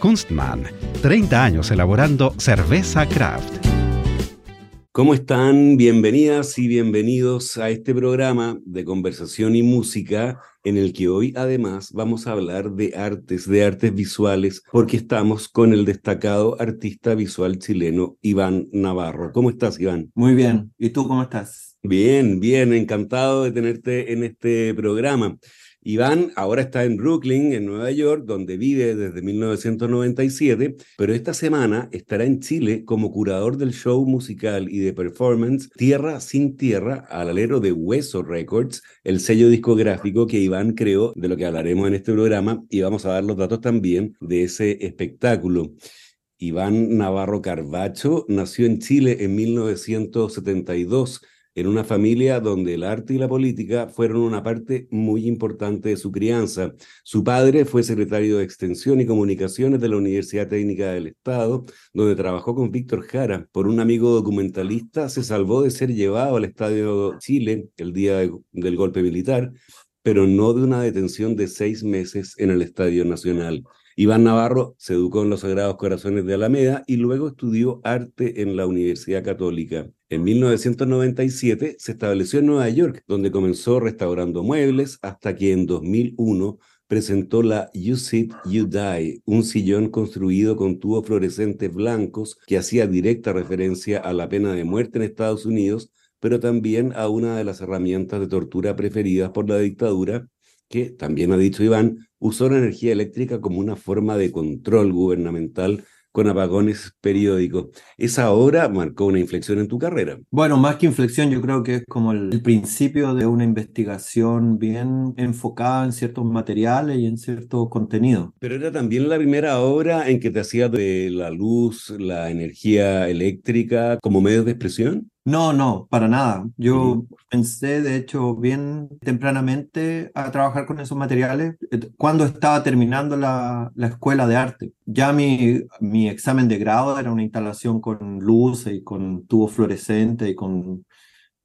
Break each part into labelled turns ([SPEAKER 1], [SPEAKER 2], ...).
[SPEAKER 1] Kunstmann, 30 años elaborando cerveza craft.
[SPEAKER 2] ¿Cómo están? Bienvenidas y bienvenidos a este programa de conversación y música en el que hoy además vamos a hablar de artes, de artes visuales, porque estamos con el destacado artista visual chileno Iván Navarro. ¿Cómo estás, Iván?
[SPEAKER 3] Muy bien. ¿Y tú cómo estás?
[SPEAKER 2] Bien, bien, encantado de tenerte en este programa. Iván ahora está en Brooklyn, en Nueva York, donde vive desde 1997, pero esta semana estará en Chile como curador del show musical y de performance Tierra sin Tierra al alero de Hueso Records, el sello discográfico que Iván creó, de lo que hablaremos en este programa, y vamos a dar los datos también de ese espectáculo. Iván Navarro Carbacho nació en Chile en 1972 en una familia donde el arte y la política fueron una parte muy importante de su crianza. Su padre fue secretario de Extensión y Comunicaciones de la Universidad Técnica del Estado, donde trabajó con Víctor Jara. Por un amigo documentalista se salvó de ser llevado al Estadio Chile el día del golpe militar, pero no de una detención de seis meses en el Estadio Nacional. Iván Navarro se educó en los Sagrados Corazones de Alameda y luego estudió arte en la Universidad Católica. En 1997 se estableció en Nueva York, donde comenzó restaurando muebles hasta que en 2001 presentó la You Sit, You Die, un sillón construido con tubos fluorescentes blancos que hacía directa referencia a la pena de muerte en Estados Unidos, pero también a una de las herramientas de tortura preferidas por la dictadura, que, también ha dicho Iván, usó la energía eléctrica como una forma de control gubernamental con apagones periódicos. ¿Esa obra marcó una inflexión en tu carrera?
[SPEAKER 3] Bueno, más que inflexión, yo creo que es como el, principio de una investigación bien enfocada en ciertos materiales y en ciertos contenidos.
[SPEAKER 2] Pero era también la primera obra en que te hacías de la luz, la energía eléctrica como medio de expresión.
[SPEAKER 3] No, no, para nada. Yo pensé, de hecho, bien tempranamente a trabajar con esos materiales eh, cuando estaba terminando la, la escuela de arte. Ya mi, mi examen de grado era una instalación con luces y con tubos fluorescentes y con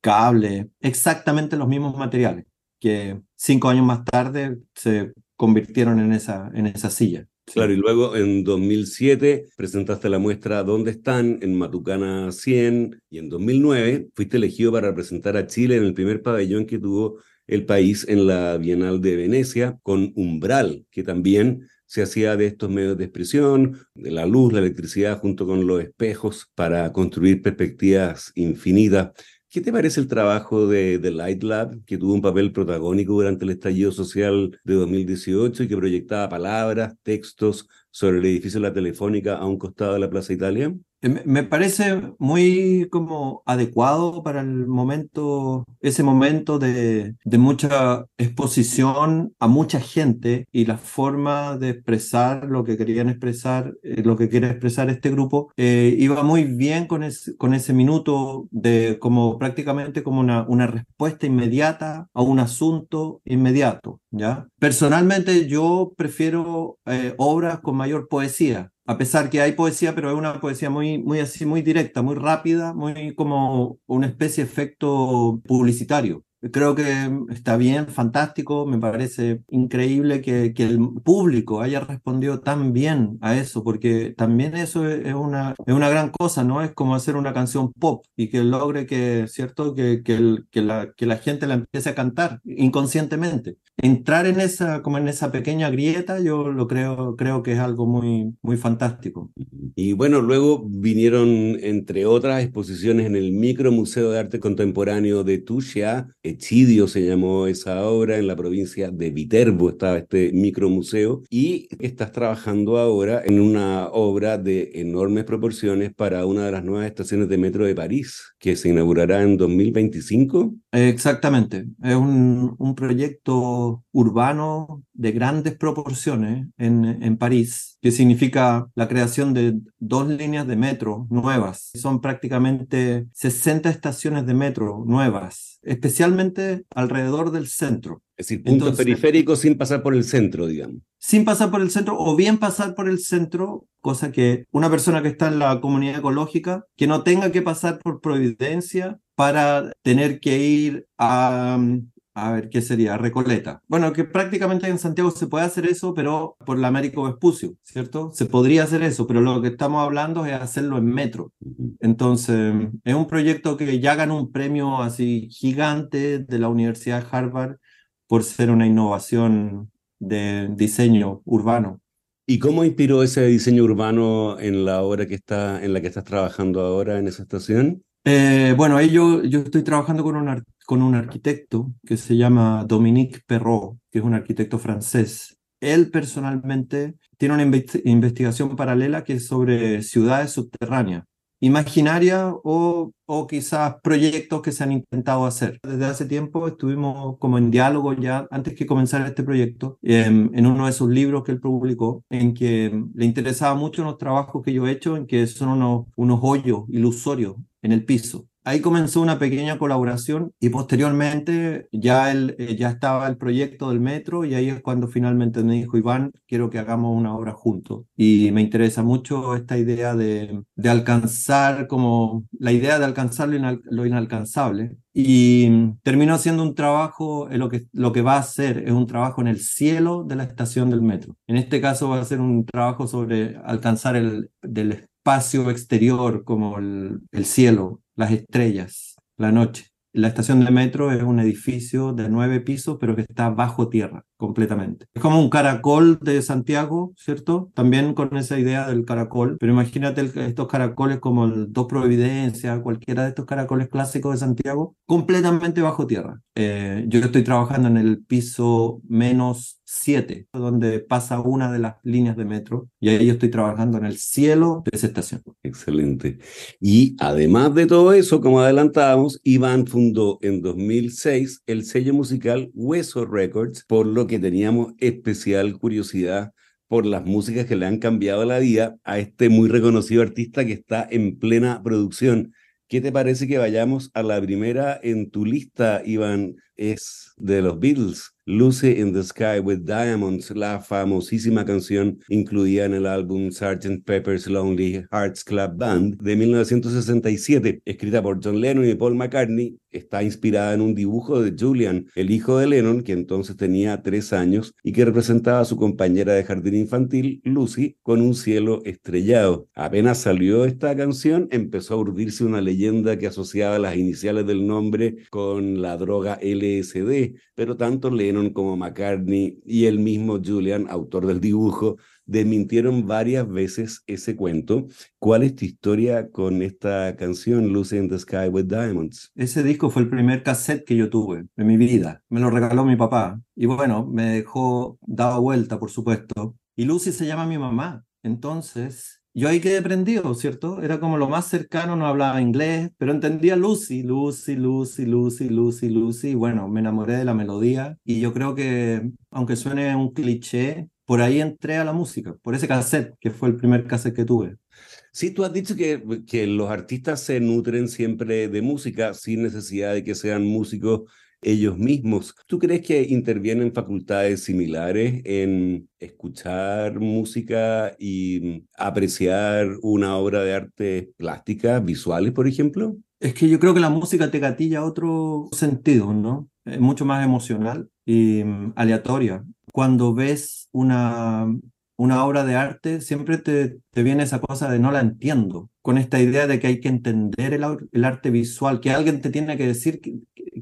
[SPEAKER 3] cables, exactamente los mismos materiales que cinco años más tarde se convirtieron en esa, en esa silla.
[SPEAKER 2] Claro, y luego en 2007 presentaste la muestra ¿Dónde están? en Matucana 100 y en 2009 fuiste elegido para representar a Chile en el primer pabellón que tuvo el país en la Bienal de Venecia con Umbral, que también se hacía de estos medios de expresión, de la luz, la electricidad, junto con los espejos para construir perspectivas infinitas. ¿Qué te parece el trabajo de Light Lab, que tuvo un papel protagónico durante el estallido social de 2018 y que proyectaba palabras, textos sobre el edificio de la Telefónica a un costado de la Plaza Italia?
[SPEAKER 3] Eh, me parece muy como adecuado para el momento, ese momento de, mucha exposición a mucha gente y la forma de expresar lo que querían expresar, eh, lo que quiere expresar este grupo, eh, iba muy bien con, con ese minuto de como prácticamente como una, una respuesta inmediata a un asunto inmediato, ¿ya? Personalmente yo prefiero obras con mayor poesía, a pesar que hay poesía, pero es una poesía muy, muy así, muy directa, muy rápida, muy como una especie de efecto publicitario. Creo que está bien, fantástico, me parece increíble que, que, el público haya respondido tan bien a eso, porque también eso es, una, es una gran cosa, ¿no? Es como hacer una canción pop y que logre que, ¿cierto? Que, que, el, que, la, que la gente la empiece a cantar inconscientemente. Entrar en esa, como en esa pequeña grieta, yo lo creo, creo que es algo muy, muy fantástico.
[SPEAKER 2] Y bueno, luego vinieron, entre otras exposiciones, en el Micromuseo de Arte Contemporáneo de Tuxia, Echidio se llamó esa obra, en la provincia de Viterbo estaba este micromuseo, y estás trabajando ahora en una obra de enormes proporciones para una de las nuevas estaciones de metro de París, que se inaugurará en 2025.
[SPEAKER 3] Exactamente, es un, un proyecto urbano de grandes proporciones en, en París, que significa la creación de dos líneas de metro nuevas. Son prácticamente 60 estaciones de metro nuevas, especialmente alrededor del centro.
[SPEAKER 2] Es decir, puntos periféricos sin pasar por el centro, digamos.
[SPEAKER 3] Sin pasar por el centro o bien pasar por el centro, cosa que una persona que está en la comunidad ecológica, que no tenga que pasar por Providencia para tener que ir a a ver, ¿qué sería? Recoleta. Bueno, que prácticamente en Santiago se puede hacer eso, pero por la Américo Vespucio, ¿cierto? Se podría hacer eso, pero lo que estamos hablando es hacerlo en metro. Entonces, es un proyecto que ya ganó un premio así gigante de la Universidad de Harvard por ser una innovación de diseño urbano.
[SPEAKER 2] ¿Y cómo inspiró ese diseño urbano en la obra que está, en la que estás trabajando ahora en esa estación?
[SPEAKER 3] Eh, bueno, ahí yo, yo estoy trabajando con un, con un arquitecto que se llama Dominique Perrault, que es un arquitecto francés. Él personalmente tiene una investigación paralela que es sobre ciudades subterráneas, imaginarias o, o quizás proyectos que se han intentado hacer. Desde hace tiempo estuvimos como en diálogo ya, antes que comenzar este proyecto, en, en uno de sus libros que él publicó, en que le interesaba mucho los trabajos que yo he hecho, en que son unos, unos hoyos ilusorios en el piso. Ahí comenzó una pequeña colaboración y posteriormente ya, el, eh, ya estaba el proyecto del metro y ahí es cuando finalmente me dijo Iván, quiero que hagamos una obra juntos. Y me interesa mucho esta idea de, de alcanzar, como la idea de alcanzar lo, inalcanzable. Y terminó siendo un trabajo, lo que, lo que va a hacer es un trabajo en el cielo de la estación del metro. En este caso va a ser un trabajo sobre alcanzar el del espacio exterior como el, el cielo, las estrellas, la noche. La estación de metro es un edificio de nueve pisos, pero que está bajo tierra completamente. Es como un caracol de Santiago, ¿cierto? También con esa idea del caracol, pero imagínate estos caracoles como el Dos Providencia, cualquiera de estos caracoles clásicos de Santiago, completamente bajo tierra. Eh, yo estoy trabajando en el piso menos 7, donde pasa una de las líneas de metro, y ahí yo estoy trabajando en el cielo de esa estación.
[SPEAKER 2] Excelente. Y además de todo eso, como adelantábamos, Iván fundó en 2006 el sello musical Hueso Records, por lo que teníamos especial curiosidad por las músicas que le han cambiado la vida a este muy reconocido artista que está en plena producción. ¿Qué te parece que vayamos a la primera en tu lista, Iván? Es de los Beatles. Lucy in the Sky with Diamonds, la famosísima canción incluida en el álbum Sgt. Pepper's Lonely Hearts Club Band de 1967, escrita por John Lennon y Paul McCartney, está inspirada en un dibujo de Julian, el hijo de Lennon, que entonces tenía tres años y que representaba a su compañera de jardín infantil, Lucy, con un cielo estrellado. Apenas salió esta canción, empezó a urdirse una leyenda que asociaba las iniciales del nombre con la droga LSD, pero tanto Lennon como McCartney y el mismo Julian, autor del dibujo, desmintieron varias veces ese cuento. ¿Cuál es tu historia con esta canción, Lucy in the Sky with Diamonds?
[SPEAKER 3] Ese disco fue el primer cassette que yo tuve en mi vida. Me lo regaló mi papá. Y bueno, me dejó dado vuelta, por supuesto. Y Lucy se llama mi mamá. Entonces, yo ahí quedé prendido, ¿cierto? Era como lo más cercano, no hablaba inglés, pero entendía Lucy, Lucy, Lucy, Lucy, Lucy, Lucy. Y bueno, me enamoré de la melodía y yo creo que, aunque suene un cliché, por ahí entré a la música, por ese cassette, que fue el primer cassette que tuve.
[SPEAKER 2] Sí, tú has dicho que, que los artistas se nutren siempre de música sin necesidad de que sean músicos ellos mismos. ¿Tú crees que intervienen facultades similares en escuchar música y apreciar una obra de arte plástica, visuales, por ejemplo?
[SPEAKER 3] Es que yo creo que la música te gatilla otro sentido, ¿no? es mucho más emocional y mm, aleatoria. Cuando ves una, una obra de arte, siempre te, te, viene esa cosa de no la entiendo, con esta idea de que hay que entender el, el arte visual, que alguien te tiene que decir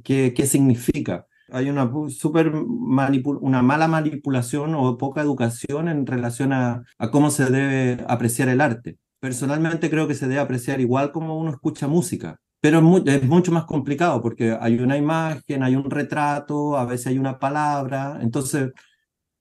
[SPEAKER 3] qué significa. Hay una, super una mala manipulación o poca educación en relación a, a cómo se debe apreciar el arte. Personalmente creo que se debe apreciar igual como uno escucha música. Pero es, mucho más complicado porque hay una imagen, hay un retrato, a veces hay una palabra. Entonces,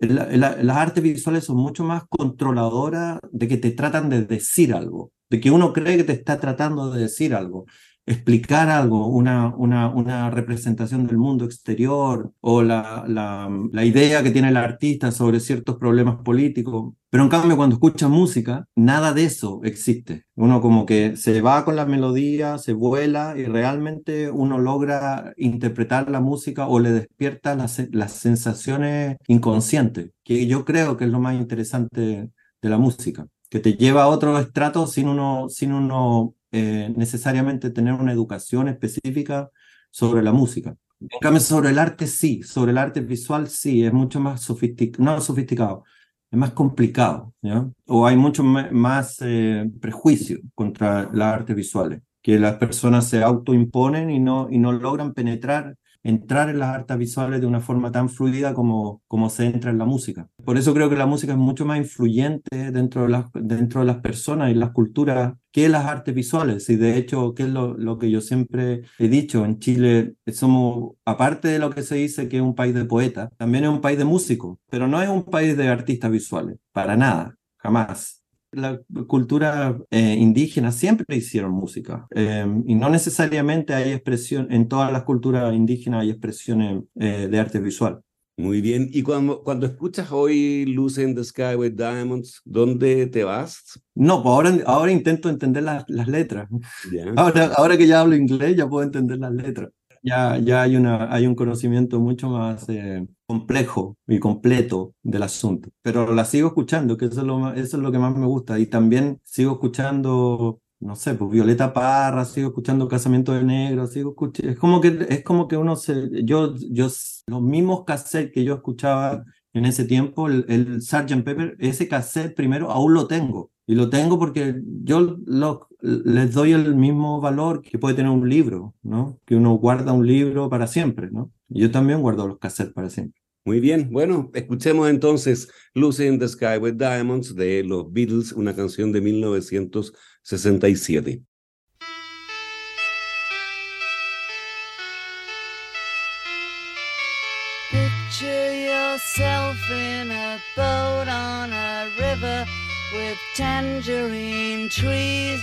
[SPEAKER 3] las artes visuales son mucho más controladoras de que te tratan de decir algo, de que uno cree que te está tratando de decir algo explicar algo, una, una, una, representación del mundo exterior o la, la, la, idea que tiene el artista sobre ciertos problemas políticos. Pero en cambio, cuando escucha música, nada de eso existe. Uno como que se va con la melodía, se vuela y realmente uno logra interpretar la música o le despierta las, las sensaciones inconscientes, que yo creo que es lo más interesante de la música que te lleva a otro estrato sin uno, sin uno eh, necesariamente tener una educación específica sobre la música. En cambio, sobre el arte sí, sobre el arte visual sí, es mucho más sofisticado, no sofisticado, es más complicado, ¿ya? O hay mucho más eh, prejuicio contra las artes visuales, que las personas se autoimponen y no, y no logran penetrar entrar en las artes visuales de una forma tan fluida como, como se entra en la música. Por eso creo que la música es mucho más influyente dentro de las, dentro de las personas y las culturas que las artes visuales. Y de hecho, que es lo, lo que yo siempre he dicho, en Chile somos, aparte de lo que se dice que es un país de poetas, también es un país de músicos, pero no es un país de artistas visuales, para nada, jamás la cultura eh, indígena siempre hicieron música eh, y no necesariamente hay expresión, en todas las culturas indígenas hay expresiones eh, de arte visual.
[SPEAKER 4] Muy bien, y cuando, cuando escuchas hoy Luce in the Sky with Diamonds, ¿dónde te vas?
[SPEAKER 3] No, pues ahora, ahora intento entender las, las letras. Ahora, ahora que ya hablo inglés ya puedo entender las letras ya, ya hay, una, hay un conocimiento mucho más eh, complejo y completo del asunto. Pero la sigo escuchando, que eso es, lo eso es lo que más me gusta. Y también sigo escuchando, no sé, pues Violeta Parra, sigo escuchando Casamiento de Negro, sigo escuchando... Es como que, es como que uno se... Yo, yo, los mismos cassettes que yo escuchaba en ese tiempo, el, el Sgt. Pepper, ese cassette primero aún lo tengo. Y lo tengo porque yo lo, les doy el mismo valor que puede tener un libro, ¿no? Que uno guarda un libro para siempre, ¿no? Yo también guardo los cassettes para siempre.
[SPEAKER 4] Muy bien, bueno, escuchemos entonces Lucy in the Sky with Diamonds de los Beatles, una canción de 1967. Picture yourself in a boat on a river. with tangerine trees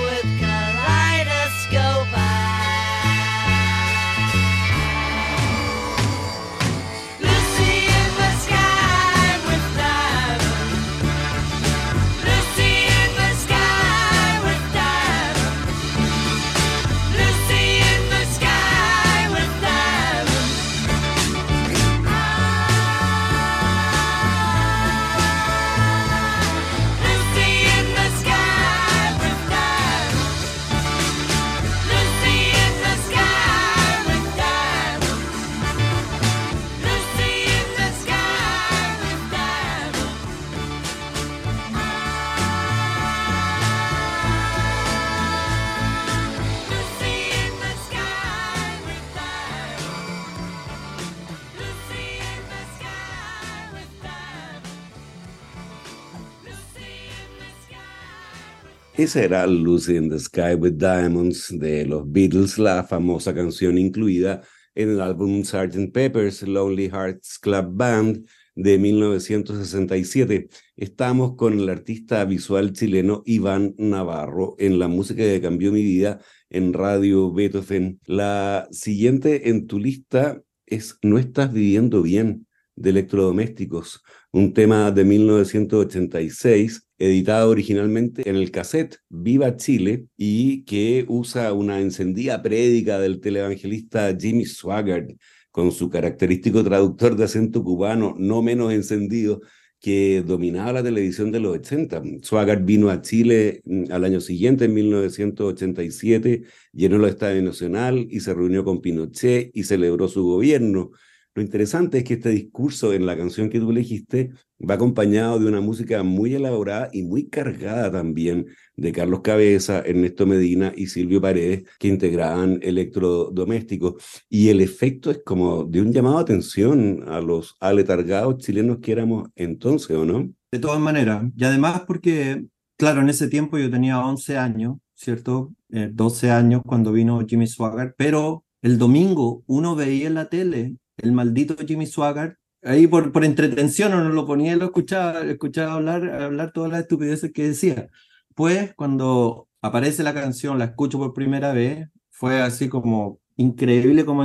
[SPEAKER 2] Esa era Lucy in the Sky with Diamonds de los Beatles, la famosa canción incluida en el álbum Sgt. Pepper's Lonely Hearts Club Band de 1967. Estamos con el artista visual chileno Iván Navarro en la música que cambió mi vida en Radio Beethoven. La siguiente en tu lista es No estás viviendo bien de electrodomésticos, un tema de 1986 editado originalmente en el cassette Viva Chile y que usa una encendida prédica del televangelista Jimmy Swaggart con su característico traductor de acento cubano no menos encendido que dominaba la televisión de los 80. Swaggart vino a Chile mm, al año siguiente, en 1987, llenó el Estadio Nacional y se reunió con Pinochet y celebró su gobierno. Lo interesante es que este discurso en la canción que tú elegiste va acompañado de una música muy elaborada y muy cargada también de Carlos Cabeza, Ernesto Medina y Silvio Paredes, que integraban electrodomésticos. Y el efecto es como de un llamado a atención a los aletargados chilenos que éramos entonces, ¿o no?
[SPEAKER 3] De todas maneras, y además porque, claro, en ese tiempo yo tenía 11 años, ¿cierto? Eh, 12 años cuando vino Jimmy Swaggart, pero el domingo uno veía en la tele el maldito Jimmy Swaggart, ahí por, por entretención uno lo ponía lo escuchaba, escuchaba hablar, hablar todas las estupideces que decía. Pues cuando aparece la canción, la escucho por primera vez, fue así como increíble como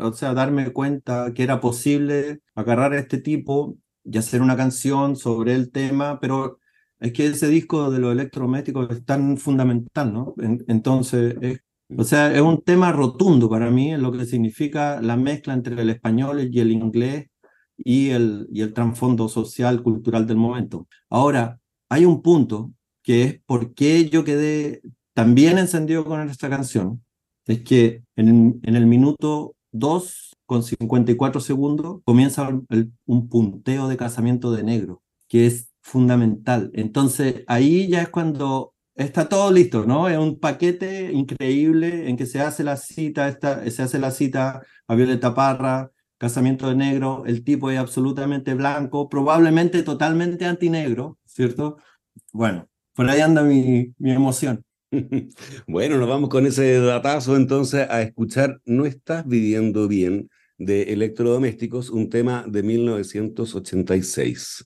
[SPEAKER 3] o sea, darme cuenta que era posible agarrar a este tipo y hacer una canción sobre el tema, pero es que ese disco de los electrodomésticos es tan fundamental, ¿no? En- entonces, es, o sea, es un tema rotundo para mí en lo que significa la mezcla entre el español y el inglés y el, y el trasfondo social, cultural del momento. Ahora, hay un punto que es por qué yo quedé también encendido con esta canción, es que en, en el minuto 2 con 54 segundos comienza un punteo de casamiento de negro, que es fundamental. Entonces ahí ya es cuando está todo listo, ¿no? Es un paquete increíble en que se hace la cita, esta, se hace la cita a Violeta Parra, casamiento de negro, el tipo es absolutamente blanco, probablemente totalmente antinegro, ¿cierto? Bueno, por ahí anda mi, mi emoción.
[SPEAKER 2] Bueno, nos vamos con ese datazo entonces a escuchar No estás viviendo bien de Electrodomésticos, un tema de 1986.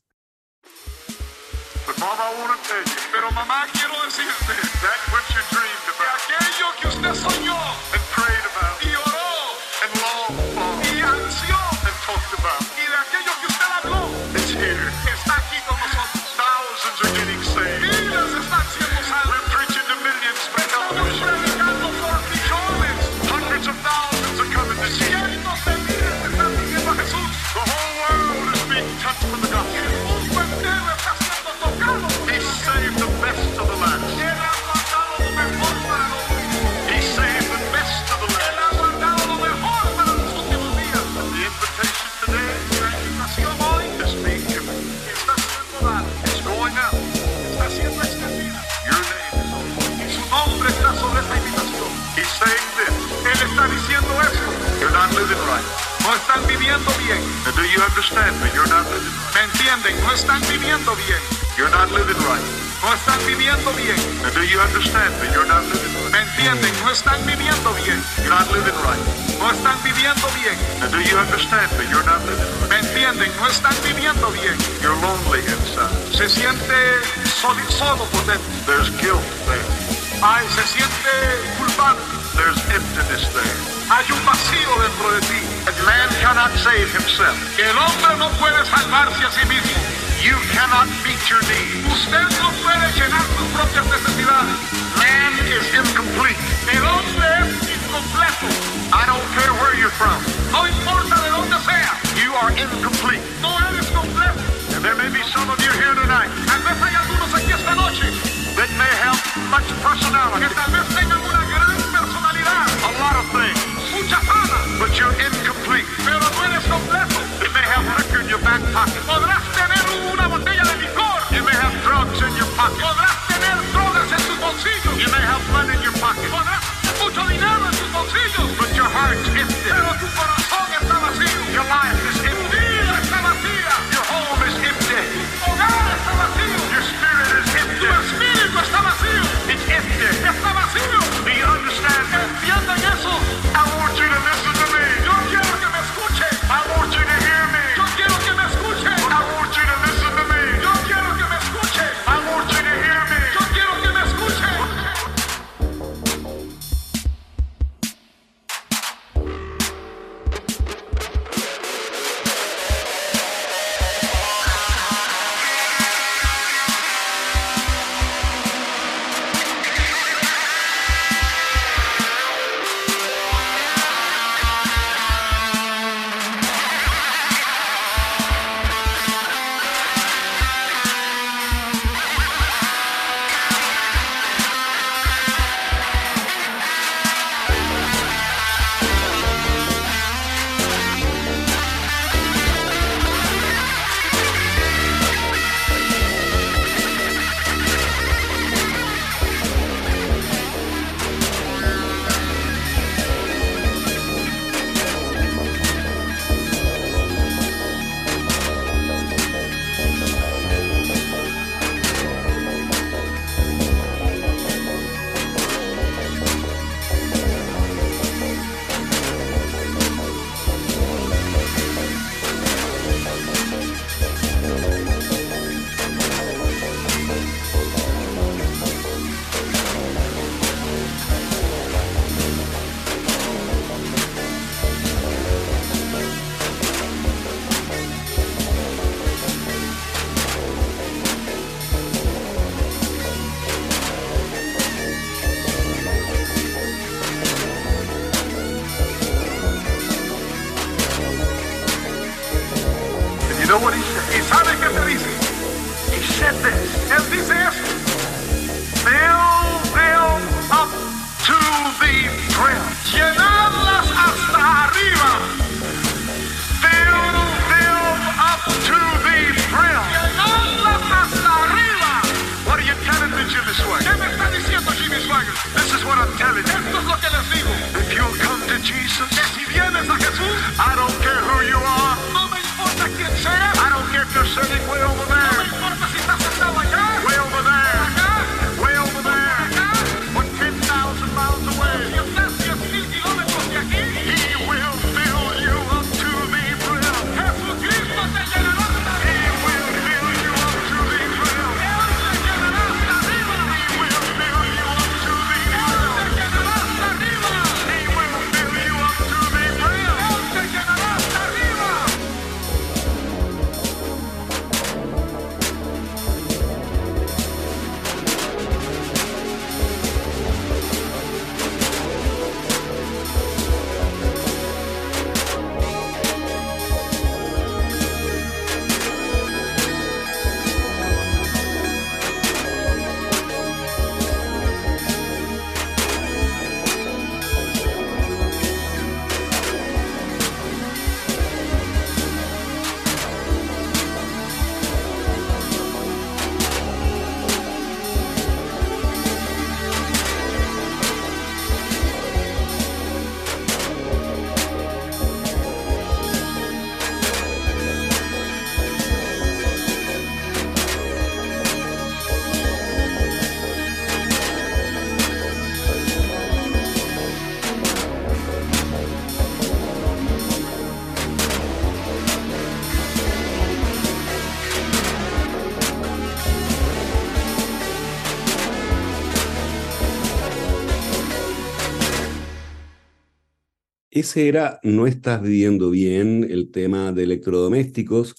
[SPEAKER 2] Ese era No estás viviendo bien, el tema de electrodomésticos,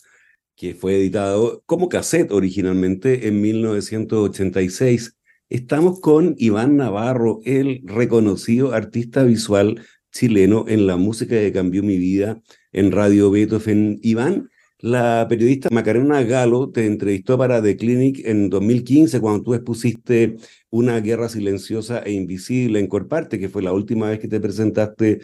[SPEAKER 2] que fue editado como cassette originalmente en 1986. Estamos con Iván Navarro, el reconocido artista visual chileno en la música que cambió mi vida en Radio Beethoven. Iván, la periodista Macarena Galo te entrevistó para The Clinic en 2015 cuando tú expusiste Una guerra silenciosa e invisible en Corparte, que fue la última vez que te presentaste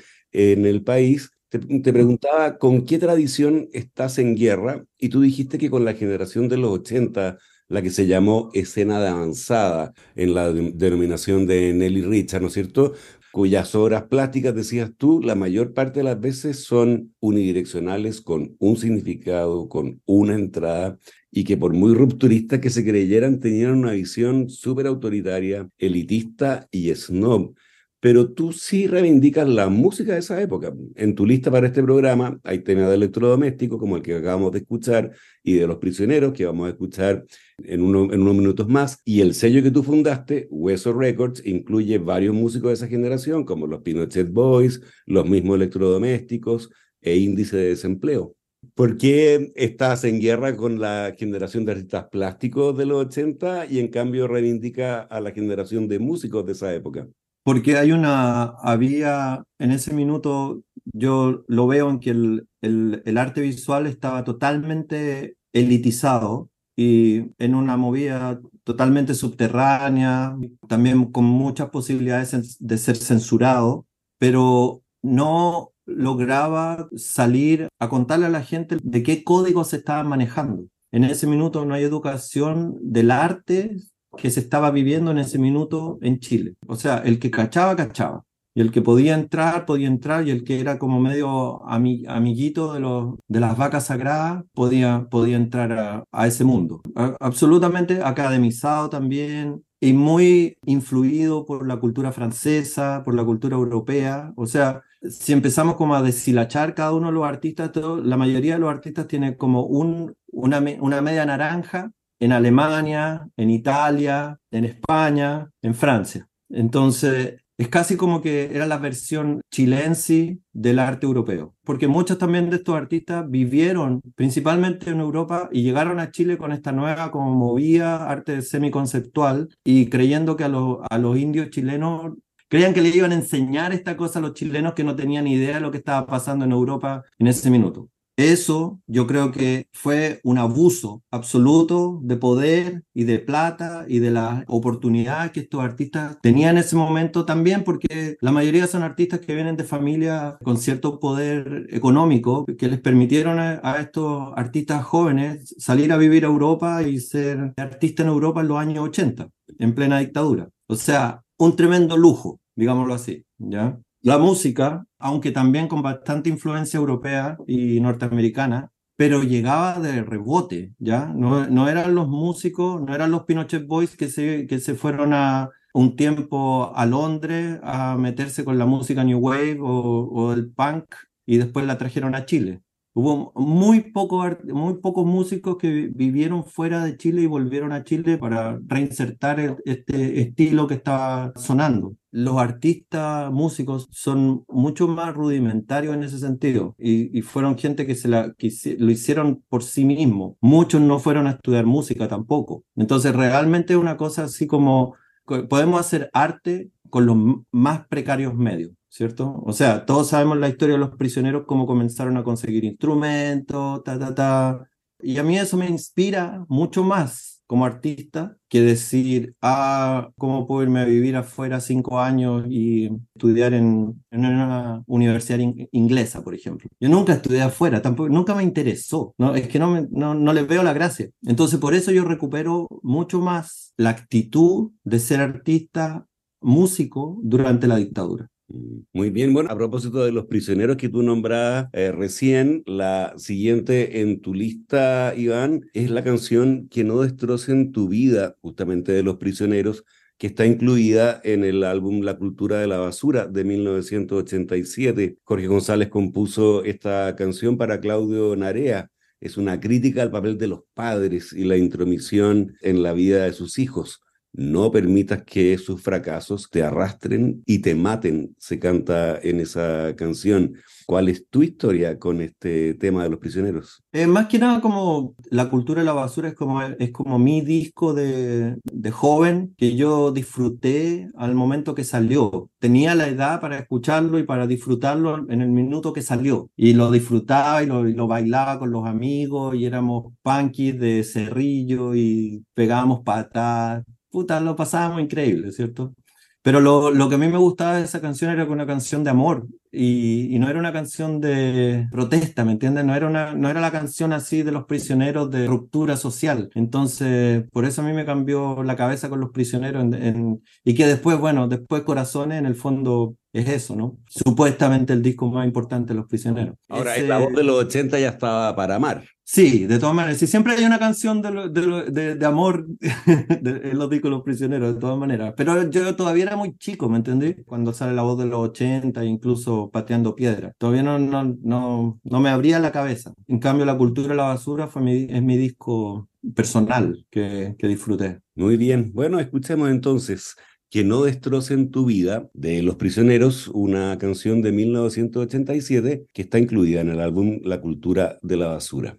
[SPEAKER 2] en el país. Te, te preguntaba con qué tradición estás en guerra y tú dijiste que con la generación de los 80 la que se llamó escena de avanzada en la de- denominación de Nelly Richard, ¿no es cierto? Cuyas obras plásticas, decías tú, la mayor parte de las veces son unidireccionales, con un significado, con una entrada, y que por muy rupturistas que se creyeran, tenían una visión súper autoritaria, elitista y snob. Pero tú sí reivindicas la música de esa época. En tu lista para este programa hay temas de electrodomésticos, como el que acabamos de escuchar, y de los prisioneros, que vamos a escuchar en, uno- en unos minutos más. Y el sello que tú fundaste, Hueso Records, incluye varios músicos de esa generación, como los Pinochet Boys, los mismos electrodomésticos e índice de desempleo. ¿Por qué estás en guerra con la generación de artistas plásticos de los 80 y en cambio reivindica a la generación de músicos de esa época?
[SPEAKER 3] Porque hay una, había en ese minuto, yo lo veo en que el, el, arte visual estaba totalmente elitizado y en una movida totalmente subterránea, también con muchas posibilidades de ser censurado, pero no lograba salir a contarle a la gente de qué códigos se estaban manejando. En ese minuto no hay educación del arte que se estaba viviendo en ese minuto en Chile. O sea, el que cachaba, cachaba. Y el que podía entrar, podía entrar, y el que era como medio ami- amiguito de, los, de las vacas sagradas, podía, podía entrar a, ese mundo. Absolutamente academizado también, y muy influido por la cultura francesa, por la cultura europea. O sea, si empezamos como a deshilachar cada uno de los artistas, todo- la mayoría de los artistas tiene como un, una, una media naranja en Alemania, en Italia, en España, en Francia. Entonces, es casi como que era la versión chilense del arte europeo, porque muchos también de estos artistas vivieron principalmente en Europa y llegaron a Chile con esta nueva como movida arte semiconceptual y creyendo que a los, a los indios chilenos creían que le iban a enseñar esta cosa a los chilenos que no tenían idea de lo que estaba pasando en Europa en ese minuto. Eso yo creo que fue un abuso absoluto de poder y de plata y de la oportunidad que estos artistas tenían en ese momento también, porque la mayoría son artistas que vienen de familias con cierto poder económico que les permitieron a, estos artistas jóvenes salir a vivir a Europa y ser artistas en Europa en los años 80, en plena dictadura. O sea, un tremendo lujo, digámoslo así, ¿ya? La música, aunque también con bastante influencia europea y norteamericana, pero llegaba de rebote, ¿ya? No, eran los músicos, no eran los Pinochet Boys que se, que se fueron a un tiempo a Londres a meterse con la música New Wave o, el punk y después la trajeron a Chile. Hubo muy, poco, muy pocos músicos que vi- vivieron fuera de Chile y volvieron a Chile para reinsertar este estilo que estaba sonando. Los artistas músicos son mucho más rudimentarios en ese sentido y, fueron gente que, se la, que lo hicieron por sí mismos. Muchos no fueron a estudiar música tampoco. Entonces realmente es una cosa así como co- podemos hacer arte con los más precarios medios, ¿cierto? O sea, todos sabemos la historia de los prisioneros, cómo comenzaron a conseguir instrumentos, ta, ta, ta. Y a mí eso me inspira mucho más como artista que decir, ah, ¿cómo puedo irme a vivir afuera cinco años y estudiar en, una universidad in- inglesa, por ejemplo? Yo nunca estudié afuera, tampoco, nunca me interesó, ¿no? Es que no, me, no, no le veo la gracia. Entonces, por eso yo recupero mucho más la actitud de ser artista músico durante la dictadura.
[SPEAKER 2] Mm, Muy bien, bueno, a propósito de los prisioneros que tú nombrabas eh, recién, la siguiente en tu lista, Iván, es la canción Que no destrocen tu vida, justamente de los prisioneros, que está incluida en el álbum La cultura de la basura de 1987. Jorge González compuso esta canción para Claudio Narea. Es una crítica al papel de los padres y la intromisión en la vida de sus hijos. No permitas que sus fracasos te arrastren y te maten, se canta en esa canción. ¿Cuál es tu historia con este tema de los prisioneros?
[SPEAKER 3] Eh, más que nada como la cultura de la basura es como, es como mi disco de, de joven que yo disfruté al momento que salió. Tenía la edad para escucharlo y para disfrutarlo en el minuto que salió. Y lo disfrutaba y lo, y lo bailaba con los amigos y éramos punkis de cerrillo y pegábamos patadas. Puta, lo pasábamos increíble, ¿cierto? Pero lo, lo que a mí me gustaba de esa canción era que una canción de amor y, y no era una canción de protesta, ¿me entiendes? No era, una, no era la canción así de los prisioneros de ruptura social. Entonces, por eso a mí me cambió la cabeza con los prisioneros en- en- y que después, bueno, después Corazones en el fondo es eso, ¿no? Supuestamente el disco más importante de los prisioneros.
[SPEAKER 2] Ahora,
[SPEAKER 3] Ese-
[SPEAKER 2] la voz de los 80 ya estaba para amar.
[SPEAKER 3] Sí, de todas maneras. Sí, siempre hay una canción de, lo- de, lo- de- de amor en los discos los prisioneros, de todas maneras. Pero yo todavía era muy chico, ¿me entendí? Cuando sale la voz de los 80, incluso pateando piedra. Todavía no, no, no, no me abría la cabeza. En cambio, La cultura de la basura fue mi, es mi disco personal que, que disfruté.
[SPEAKER 2] Muy bien. Bueno, escuchemos entonces Que no destrocen tu vida de Los Prisioneros, una canción de 1987 que está incluida en el álbum La cultura de la basura.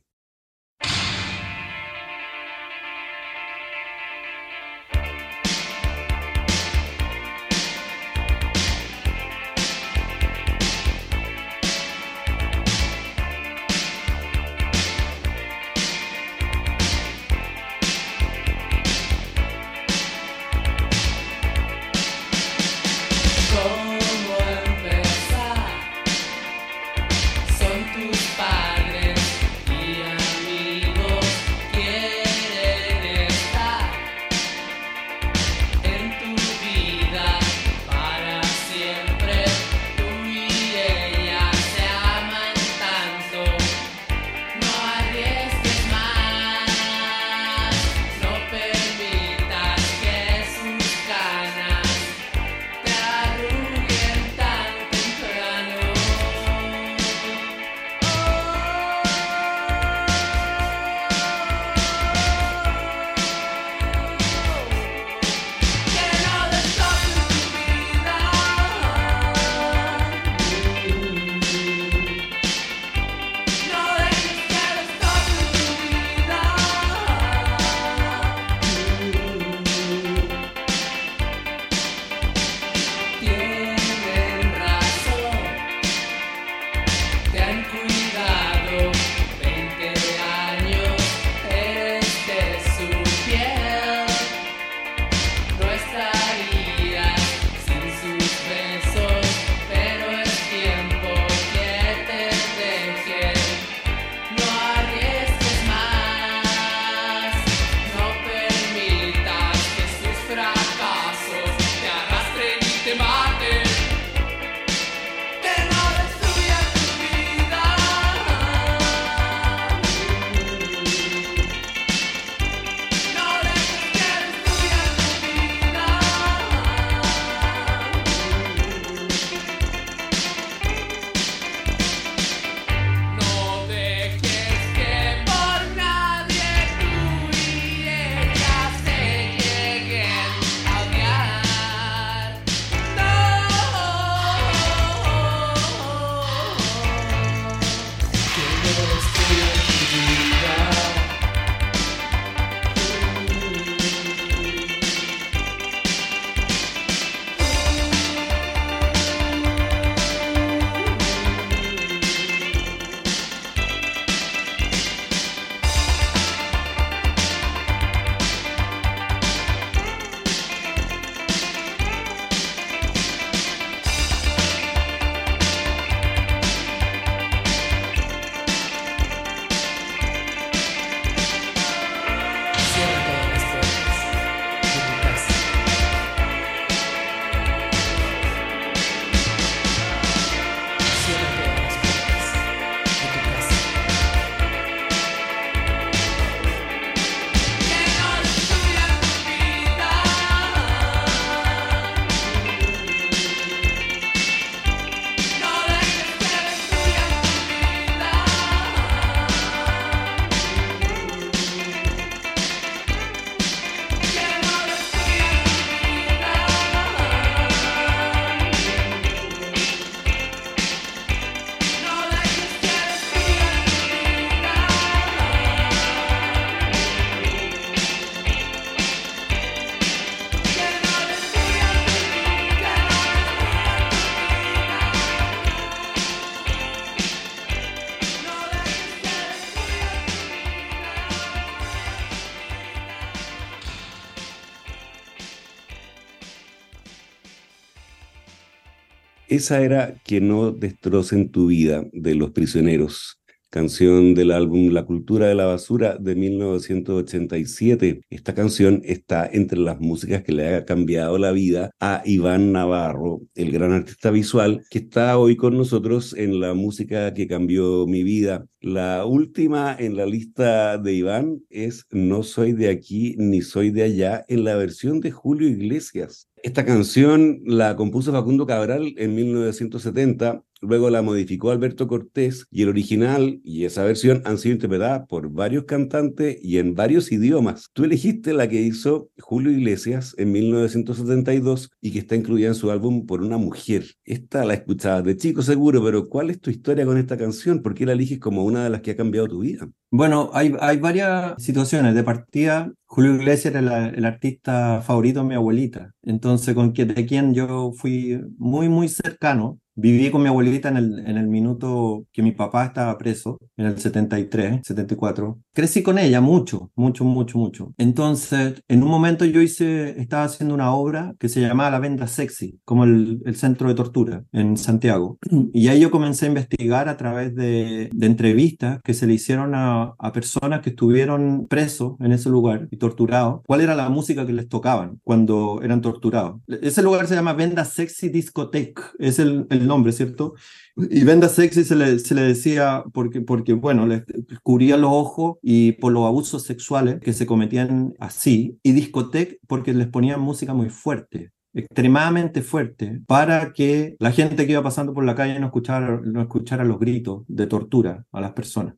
[SPEAKER 2] Esa era Que no destrocen tu vida de Los Prisioneros, canción del álbum La Cultura de la Basura de 1987. Esta canción está entre las músicas que le ha cambiado la vida a Iván Navarro, el gran artista visual que está hoy con nosotros en la música que cambió mi vida. La última en la lista de Iván es No soy de aquí ni soy de allá en la versión de Julio Iglesias. Esta canción la compuso Facundo Cabral en 1970, luego la modificó Alberto Cortés y el original y esa versión han sido interpretadas por varios cantantes y en varios idiomas. Tú elegiste la que hizo Julio Iglesias en 1972 y que está incluida en su álbum Por una mujer. Esta la escuchabas de chico seguro, pero ¿cuál es tu historia con esta canción? ¿Por qué la eliges como una de las que ha cambiado tu vida?
[SPEAKER 3] Bueno, hay, varias situaciones. De partida, Julio Iglesias era el artista favorito de mi abuelita. Entonces, con quien, de quien yo fui muy, muy cercano. Viví con mi abuelita en el, en el minuto que mi papá estaba preso, en el 73, 74. Crecí con ella mucho, mucho, mucho, mucho. Entonces, en un momento yo hice, estaba haciendo una obra que se llamaba La Venda Sexy, como el, el centro de tortura en Santiago. Y ahí yo comencé a investigar a través de, de entrevistas que se le hicieron a, a personas que estuvieron presos en ese lugar y torturados, cuál era la música que les tocaban cuando eran torturados. Ese lugar se llama Venda Sexy Discotheque, es el, el nombre, ¿cierto? Y Venda Sexy se le, le decía porque, porque, bueno, les cubría los ojos y por los abusos sexuales que se cometían así, y discoteca porque les ponían música muy fuerte extremadamente fuerte para que la gente que iba pasando por la calle no escuchara, no escuchara los gritos de tortura a las personas.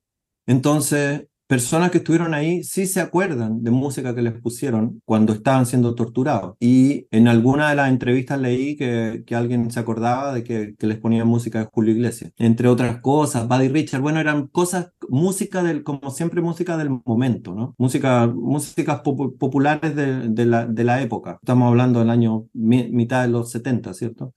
[SPEAKER 3] Entonces, personas que estuvieron ahí sí se acuerdan de música que les pusieron cuando estaban siendo torturados. Y en alguna de las entrevistas leí que, que alguien se acordaba de que, que les ponían música de Julio Iglesias. Entre otras cosas, Buddy Richard, bueno, eran cosas, música del, como siempre, música del momento, ¿no? Música, músicas popu- populares de, de la, de la época. Estamos hablando del año mi- mitad de los 70, ¿cierto?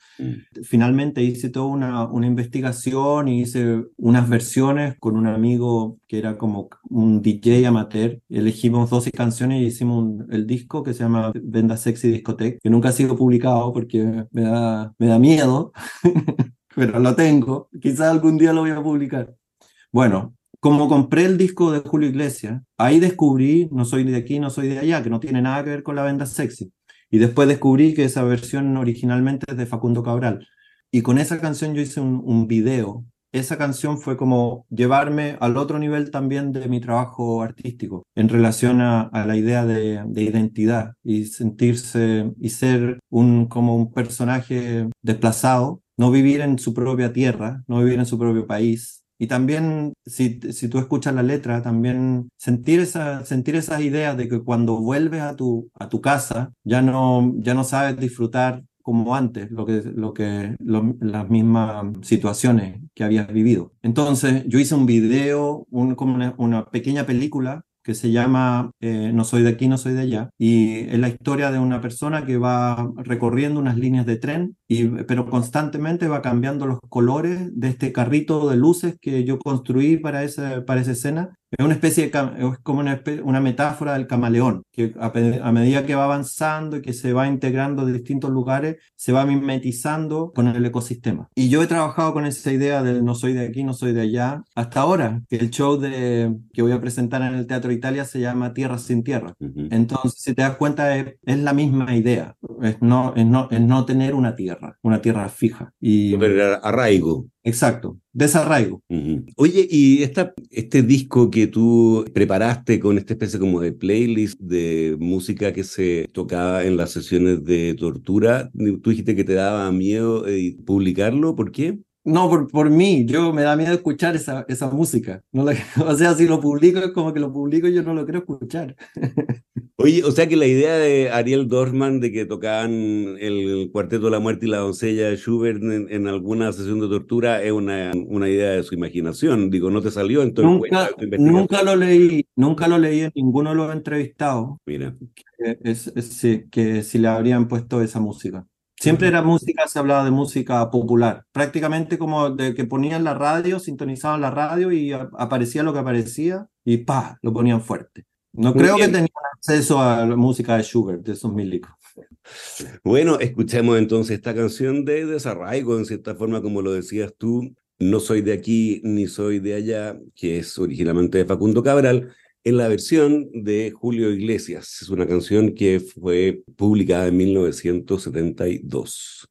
[SPEAKER 3] Finalmente hice toda una, una investigación y hice unas versiones con un amigo que era como un DJ amateur. Elegimos 12 canciones y hicimos un- el disco que se llama Venda Sexy Discotheque, que nunca ha sido publicado porque me da, me da miedo, pero lo tengo. Quizás algún día lo voy a publicar. Bueno, como compré el disco de Julio Iglesias, ahí descubrí, no soy de aquí, no soy de allá, que no tiene nada que ver con la Venda Sexy. Y después descubrí que esa versión originalmente es de Facundo Cabral. Y con esa canción yo hice un, un video. Esa canción fue como llevarme al otro nivel también de mi trabajo artístico en relación a, la idea de, de identidad y sentirse y ser un, como un personaje desplazado, no vivir en su propia tierra, no vivir en su propio país, y también, si, si tú escuchas la letra, también sentir, esa, sentir esas ideas de que cuando vuelves a tu, a tu casa, ya no, ya no sabes disfrutar como antes, lo que, lo que, lo- las mismas situaciones que habías vivido. Entonces, yo hice un video, un, como una, pequeña película que se llama eh, No soy de aquí, no soy de allá, y es la historia de una persona que va recorriendo unas líneas de tren, y, pero constantemente va cambiando los colores de este carrito de luces que yo construí para esa, para esa escena. Es una especie de, es como una, una metáfora del camaleón, que a, medida que va avanzando y que se va integrando de distintos lugares, se va mimetizando con el ecosistema. Y yo he trabajado con esa idea de no soy de aquí, no soy de allá, hasta ahora, que el show de, que voy a presentar en el Teatro Italia se llama Tierra sin Tierra. Entonces, si te das cuenta, es, es la misma idea, es no, es, no, es no tener una tierra, una tierra fija. Y,
[SPEAKER 2] Pero era arraigo.
[SPEAKER 3] exacto, desarraigo.
[SPEAKER 2] Ujú. Oye, y esta, este disco que tú preparaste con esta especie como de playlist de música que se tocaba en las sesiones de tortura, tú dijiste que te daba miedo eh, publicarlo, ¿por qué?
[SPEAKER 3] No, por, por mí, yo me da miedo escuchar esa, esa música. No la- o sea, si lo publico es como que lo publico y yo no lo quiero escuchar.
[SPEAKER 2] Oye, o sea que la idea de Ariel Dorfman de que tocaban el Cuarteto de la Muerte y la Doncella de Schubert en, en alguna sesión de tortura es una, una idea de su imaginación. Digo, no te salió en tu
[SPEAKER 3] Nunca, lo leí, nunca lo leí en ninguno de los entrevistados,
[SPEAKER 2] Mira.
[SPEAKER 3] que, es, que si le habrían puesto esa música. Siempre era música, se hablaba de música popular, prácticamente como de que ponían la radio, sintonizaban la radio y aparecía lo que aparecía y pa, lo ponían fuerte. No creo que
[SPEAKER 2] bien.
[SPEAKER 3] tenía una acceso a la música de Schubert, de esos milicos.
[SPEAKER 2] Bueno, escuchemos entonces esta canción de Desarraigo, en cierta forma, como lo decías tú, No soy de aquí ni soy de allá, que es originalmente de Facundo Cabral, en la versión de Julio Iglesias. Es una canción que fue publicada en 1972.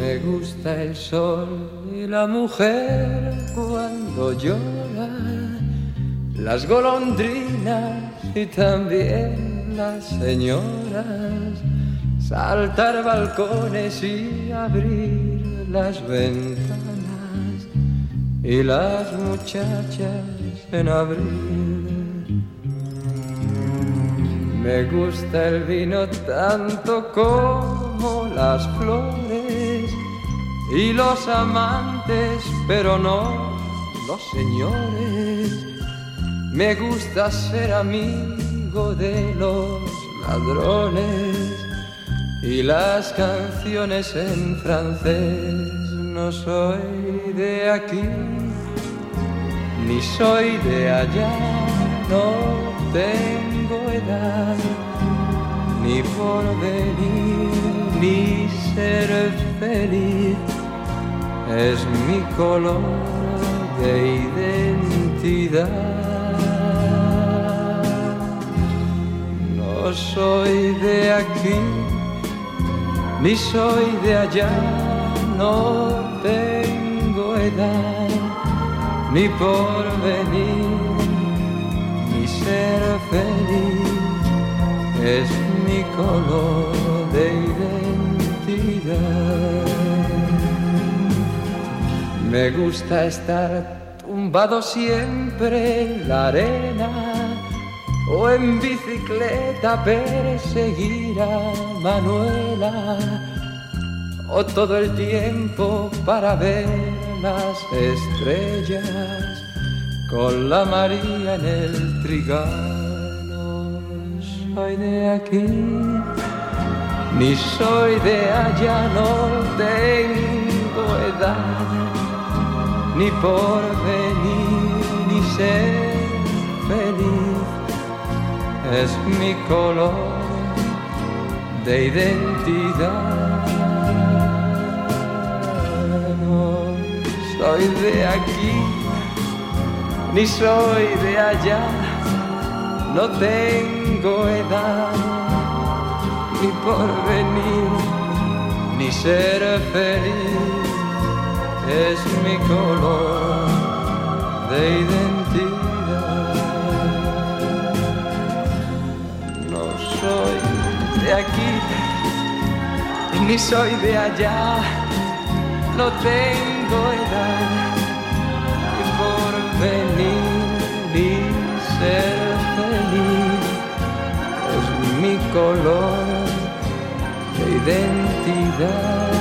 [SPEAKER 5] Me gusta el sol y la mujer cuando llora, las golondrinas y también las señoras, saltar balcones y abrir las ventanas. Y las muchachas en abril. Me gusta el vino tanto como las flores y los amantes, pero no los señores. Me gusta ser amigo de los ladrones y las canciones en francés. No soy de aquí, ni soy de allá, no tengo edad, ni por venir, ni ser feliz, es mi color de identidad. No soy de aquí, ni soy de allá, no tengo edad, ni por venir ni ser feliz es mi color de identidad. Me gusta estar tumbado siempre en la arena o en bicicleta perseguir a Manuela o todo el tiempo para ver las estrellas con la María en el trigano. Soy de aquí, ni soy de allá, no tengo edad, ni por venir, ni ser feliz, es mi color de identidad. No soy de aquí ni soy de allá, no tengo edad, ni por venir, ni ser feliz, es mi color de identidad. No soy de aquí, ni soy de allá, no tengo edad y por venir y ser feliz es mi color de identidad.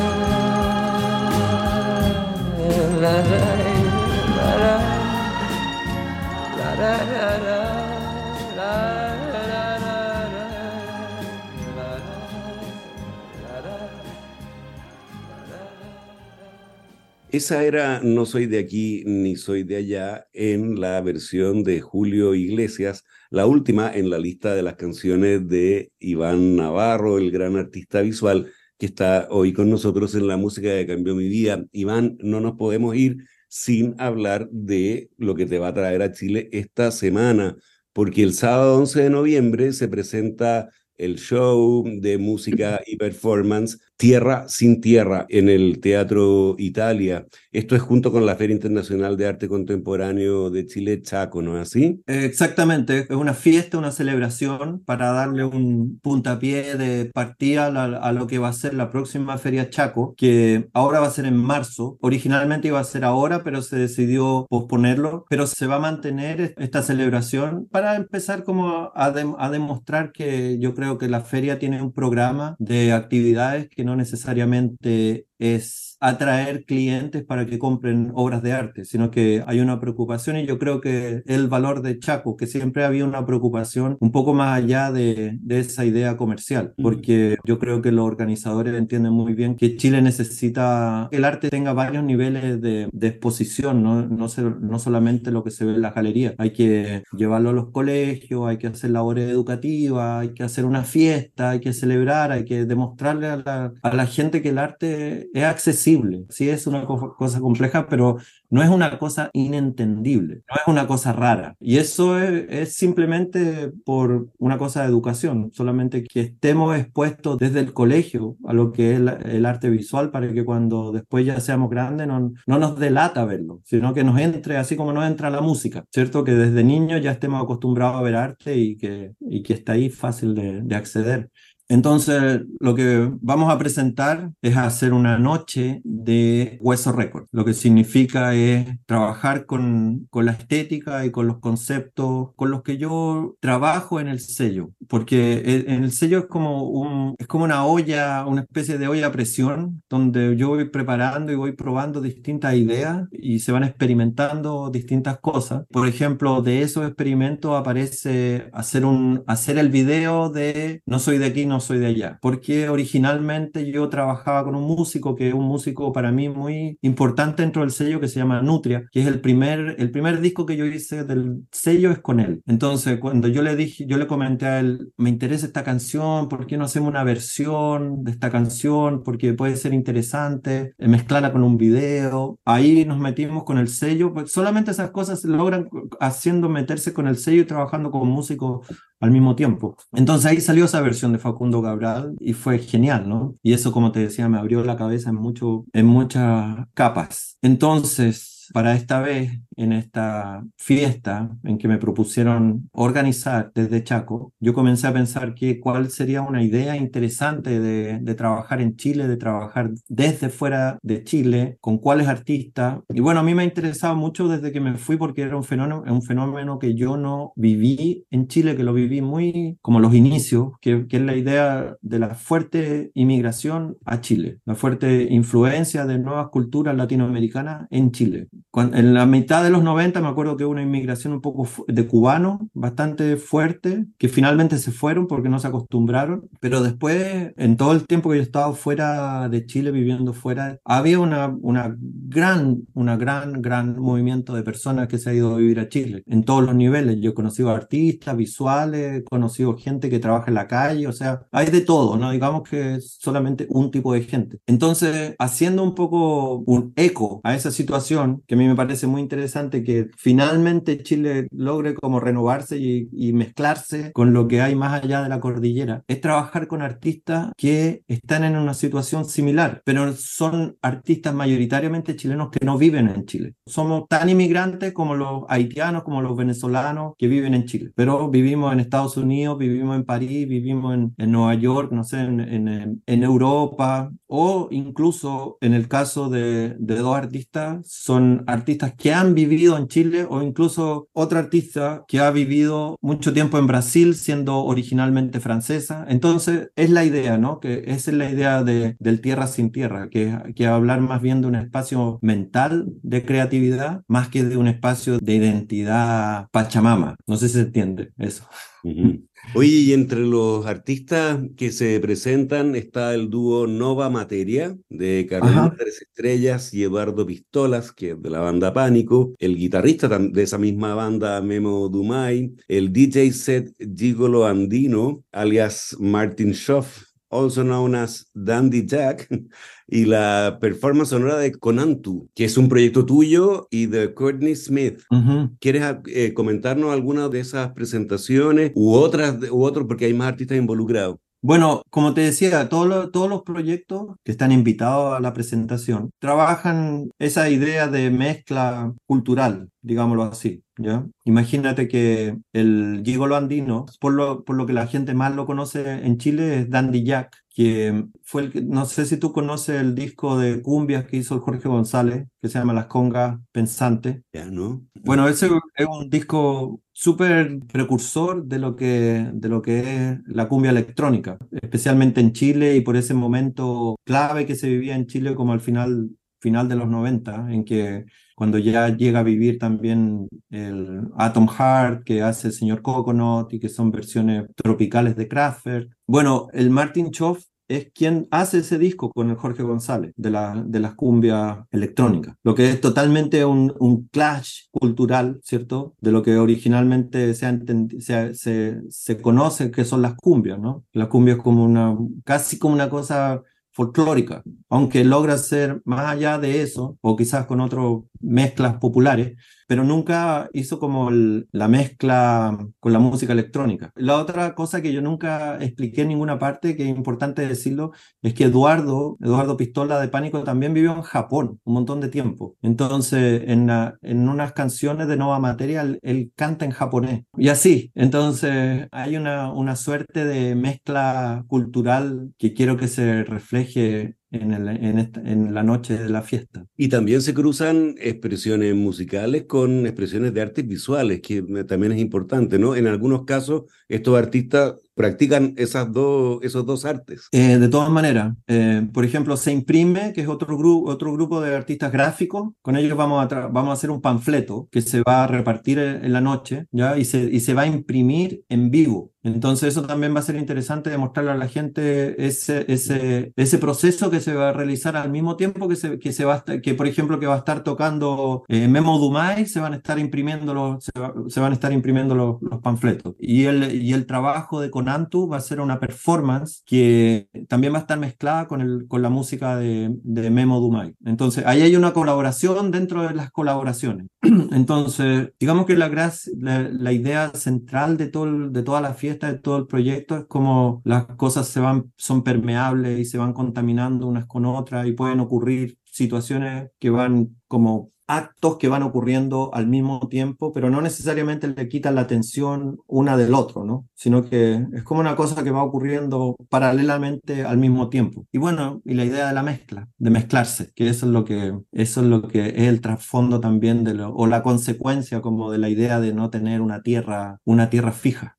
[SPEAKER 2] Esa era No soy de aquí ni soy de allá en la versión de Julio Iglesias, la última en la lista de las canciones de Iván Navarro, el gran artista visual que está hoy con nosotros en la música que cambió mi vida. Iván, no nos podemos ir sin hablar de lo que te va a traer a Chile esta semana, porque el sábado 11 de noviembre se presenta el show de música y performance Tierra sin Tierra en el Teatro Italia. Esto es junto con la Feria Internacional de Arte Contemporáneo de Chile, Chaco, ¿no es así?
[SPEAKER 3] Exactamente, es una fiesta, una celebración para darle un puntapié de partida a, lo que va a ser la próxima Feria Chaco, que ahora va a ser en marzo. Originalmente iba a ser ahora, pero se decidió posponerlo, pero se va a mantener esta celebración para empezar como a, a demostrar que yo creo que la feria tiene un programa de actividades que no necesariamente es atraer clientes para que compren obras de arte, sino que hay una preocupación y yo creo que el valor de Chaco, que siempre había una preocupación un poco más allá de, de esa idea comercial, porque yo creo que los organizadores entienden muy bien que Chile necesita que el arte tenga varios niveles de, de exposición, ¿no? No, se- no solamente lo que se ve en la galería, hay que llevarlo a los colegios, hay que hacer labores educativas, hay que hacer una fiesta, hay que celebrar, hay que demostrarle a la, a la gente que el arte es accesible. Sí es una co- cosa compleja, pero no es una cosa inentendible, no es una cosa rara. Y eso es, simplemente por una cosa de educación, solamente que estemos expuestos desde el colegio a lo que es el arte visual para que cuando después ya seamos grandes no, no nos delata verlo, sino que nos entre así como nos entra la música, ¿cierto? Que desde niños ya estemos acostumbrados a ver arte y que, está ahí fácil de acceder. Entonces, lo que vamos a presentar es hacer una noche de Hueso Record. Lo que significa es trabajar con, con la estética y con los conceptos con los que yo trabajo en el sello. Porque en el sello es como, un, es como una olla, una especie de olla a presión, donde yo voy preparando y voy probando distintas ideas y se van experimentando distintas cosas. Por ejemplo, de esos experimentos aparece hacer, un, hacer el video de No soy de aquí, no soy de allá. Porque originalmente yo trabajaba con un músico que es un músico para mí muy importante dentro del sello que se llama Nutria, que es el primer, el primer disco que yo hice del sello es con él. Entonces, cuando yo le dije, yo le comenté a él, me interesa esta canción, ¿por qué no hacemos una versión de esta canción? Porque puede ser interesante, eh, mezclarla con un video. Ahí nos metimos con el sello, pues solamente esas cosas logran haciendo meterse con el sello y trabajando con músicos al mismo tiempo. Entonces ahí salió esa versión de Facundo Cabral y fue genial, ¿no? Y eso, como te decía, me abrió la cabeza en, mucho, en muchas capas. Entonces, para esta vez, en esta fiesta en que me propusieron organizar desde Chaco, yo comencé a pensar que cuál sería una idea interesante de, de trabajar en Chile, de trabajar desde fuera de Chile, con cuáles artistas. Y bueno, a mí me ha interesado mucho desde que me fui porque era un fenómeno, un fenómeno que yo no viví en Chile, que lo viví muy como los inicios, que, que es la idea de la fuerte inmigración a Chile, la fuerte influencia de nuevas culturas latinoamericanas en Chile. Cuan- en la mitad de los 90 me acuerdo que hubo una inmigración un poco de cubanos bastante fuerte, que finalmente se fueron porque no se acostumbraron, pero después, en todo el tiempo que yo he estado fuera de Chile, viviendo fuera, había una, una gran, una gran, gran movimiento de personas que se ha ido a vivir a Chile, en todos los niveles. Yo he conocido artistas, visuales, he conocido gente que trabaja en la calle, o sea, hay de todo, no digamos que es solamente un tipo de gente. Entonces, haciendo un poco un eco a esa situación, que a mí me parece muy interesante que finalmente Chile logre como renovarse y, y mezclarse con lo que hay más allá de la cordillera, es trabajar con artistas que están en una situación similar, pero son artistas mayoritariamente chilenos que no viven en Chile. Somos tan inmigrantes como los haitianos, como los venezolanos que viven en Chile, pero vivimos en Estados Unidos, vivimos en París, vivimos en, en Nueva York, no sé, en, en- en Europa, o incluso en el caso de, de dos artistas, son artistas que han vivido en Chile, o incluso otra artista que ha vivido mucho tiempo en Brasil, siendo originalmente francesa. Entonces, es la idea, ¿no? Que esa es la idea de, del tierra sin tierra, que, que hablar más bien de un espacio mental de creatividad, más que de un espacio de identidad pachamama. No sé si se entiende eso.
[SPEAKER 2] Ujú. Oye, y entre los artistas que se presentan está el dúo Nova Materia de Carolina
[SPEAKER 3] Ajá.
[SPEAKER 2] Tres Estrellas y Eduardo Pistolas, que es de la banda Pánico, el guitarrista de esa misma banda Memo Dumay, el DJ set Gigolo Andino, alias Martin Schoff, also known as Dandy Jack, y la performance sonora de Conantu, que es un proyecto tuyo y de Courtney Smith.
[SPEAKER 3] Ujú.
[SPEAKER 2] ¿Quieres eh, comentarnos alguna de esas presentaciones u otras, u otros, porque hay más artistas involucrados?
[SPEAKER 3] Bueno, como te decía, todos los, todos los proyectos que están invitados a la presentación trabajan esa idea de mezcla cultural, digámoslo así, ¿ya? Imagínate que el gigolo andino, por lo, por lo que la gente más lo conoce en Chile, es Dandy Jack, que fue el que, no sé si tú conoces el disco de cumbias que hizo Jorge González, que se llama Las Congas Pensantes.
[SPEAKER 2] Ya, ¿no?
[SPEAKER 3] Bueno, ese es un disco súper precursor de lo que, de lo que es la cumbia electrónica, especialmente en Chile y por ese momento clave que se vivía en Chile como al final, final de los 90, en que cuando ya llega a vivir también el Atom Heart que hace el señor Coconut y que son versiones tropicales de Kraftwerk. Bueno, el Martin Choff es quien hace ese disco con el Jorge González de, la, de las cumbias electrónicas, lo que es totalmente un, clash cultural, ¿cierto? De lo que originalmente se, se, se, se conoce que son las cumbias, ¿no? Las cumbias como una, casi como una cosa folclórica, aunque logra ser más allá de eso, o quizás con otras mezclas populares, pero nunca hizo como el- la mezcla con la música electrónica. La otra cosa que yo nunca expliqué en ninguna parte, que es importante decirlo, es que Eduardo, Eduardo Pistola de Pánico también vivió en Japón un montón de tiempo. Entonces, en, la- en unas canciones de Nova Materia, él, él canta en japonés. Y así, entonces hay una, una suerte de mezcla cultural que quiero que se refleje en, la noche de la fiesta.
[SPEAKER 2] Y también se cruzan expresiones musicales con expresiones de artes visuales, que también es importante, ¿no? En algunos casos, estos artistas practican esas dos, esos dos artes.
[SPEAKER 3] Eh, de todas maneras, eh, por ejemplo, Se Imprime, que es otro, grupo otro grupo de artistas gráficos, con ellos vamos a, vamos a hacer un panfleto que se va a repartir en en la noche, ¿ya? Y se, y se va a imprimir en vivo. Entonces eso también va a ser interesante demostrarle a la gente ese, ese, ese proceso que se va a realizar al mismo tiempo que se, que se va a que por ejemplo que va a estar tocando eh, Memo Dumay, se van a estar imprimiendo los, se, va- se van a estar imprimiendo los, los panfletos. Y el, y el trabajo de Conantu va a ser una performance que también va a estar mezclada con, el, con la música de, de Memo Dumay. Entonces ahí hay una colaboración dentro de las colaboraciones. Entonces, digamos que la, la, la idea central de, todo de toda la fiesta, de todo el proyecto, es como las cosas se van, son permeables y se van contaminando unas con otras y pueden ocurrir situaciones que van como actos que van ocurriendo al mismo tiempo, pero no necesariamente le quitan la atención una del otro, ¿no? Sino que es como una cosa que va ocurriendo paralelamente al mismo tiempo. Y bueno, y la idea de la mezcla, de mezclarse, que eso es lo que, eso es lo que es el trasfondo también de lo, o la consecuencia como de la idea de no tener una tierra, una tierra fija.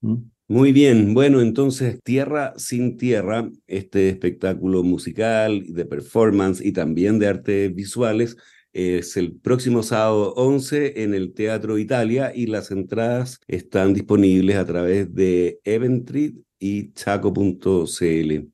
[SPEAKER 2] Muy bien, bueno, entonces Tierra sin Tierra, este espectáculo musical, de performance y también de artes visuales, es el próximo sábado 11 en el Teatro Italia y las entradas están disponibles a través de Eventrit y chaco.cl.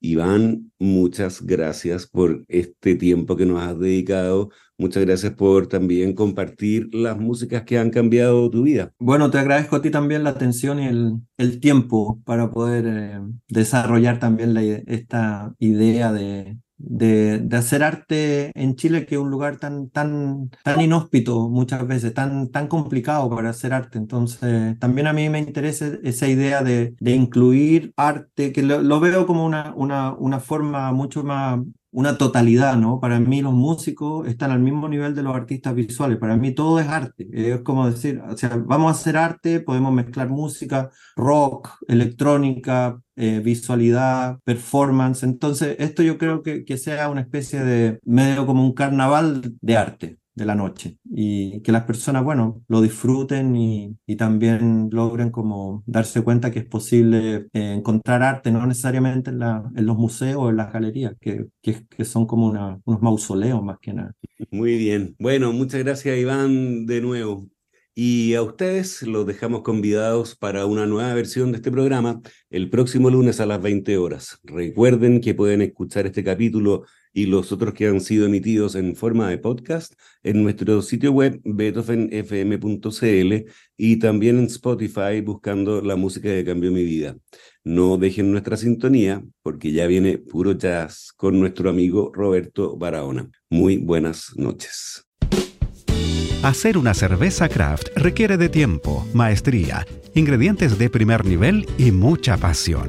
[SPEAKER 2] Iván, muchas gracias por este tiempo que nos has dedicado. Muchas gracias por también compartir las músicas que han cambiado tu vida.
[SPEAKER 3] Bueno, te agradezco a ti también la atención y el, el tiempo para poder eh, desarrollar también esta idea de, de, de hacer arte en Chile, que es un lugar tan, tan, tan inhóspito muchas veces, tan, tan complicado para hacer arte. Entonces, también a mí me interesa esa idea de, de incluir arte, que lo, lo veo como una, una, una forma mucho más una totalidad, ¿no? Para mí los músicos están al mismo nivel de los artistas visuales. Para mí todo es arte. Es como decir, o sea, vamos a hacer arte, podemos mezclar música, rock, electrónica, eh, visualidad, performance. Entonces, esto yo creo que, que sea una especie de medio como un carnaval de arte de la noche y que las personas, bueno, lo disfruten y, y también logren como darse cuenta que es posible eh, encontrar arte, no necesariamente en, la, en los museos o en las galerías, que, que, que son como una, unos mausoleos más que nada.
[SPEAKER 2] Muy bien. Bueno, muchas gracias Iván de nuevo. Y a ustedes los dejamos convidados para una nueva versión de este programa el próximo lunes a las 20 horas. Recuerden que pueden escuchar este capítulo y los otros que han sido emitidos en forma de podcast en nuestro sitio web beethovenfm.cl y también en Spotify buscando la música que cambió mi vida. No dejen nuestra sintonía porque ya viene puro jazz con nuestro amigo Roberto Barahona. Muy buenas noches.
[SPEAKER 1] Hacer una cerveza craft requiere de tiempo, maestría, ingredientes de primer nivel y mucha pasión.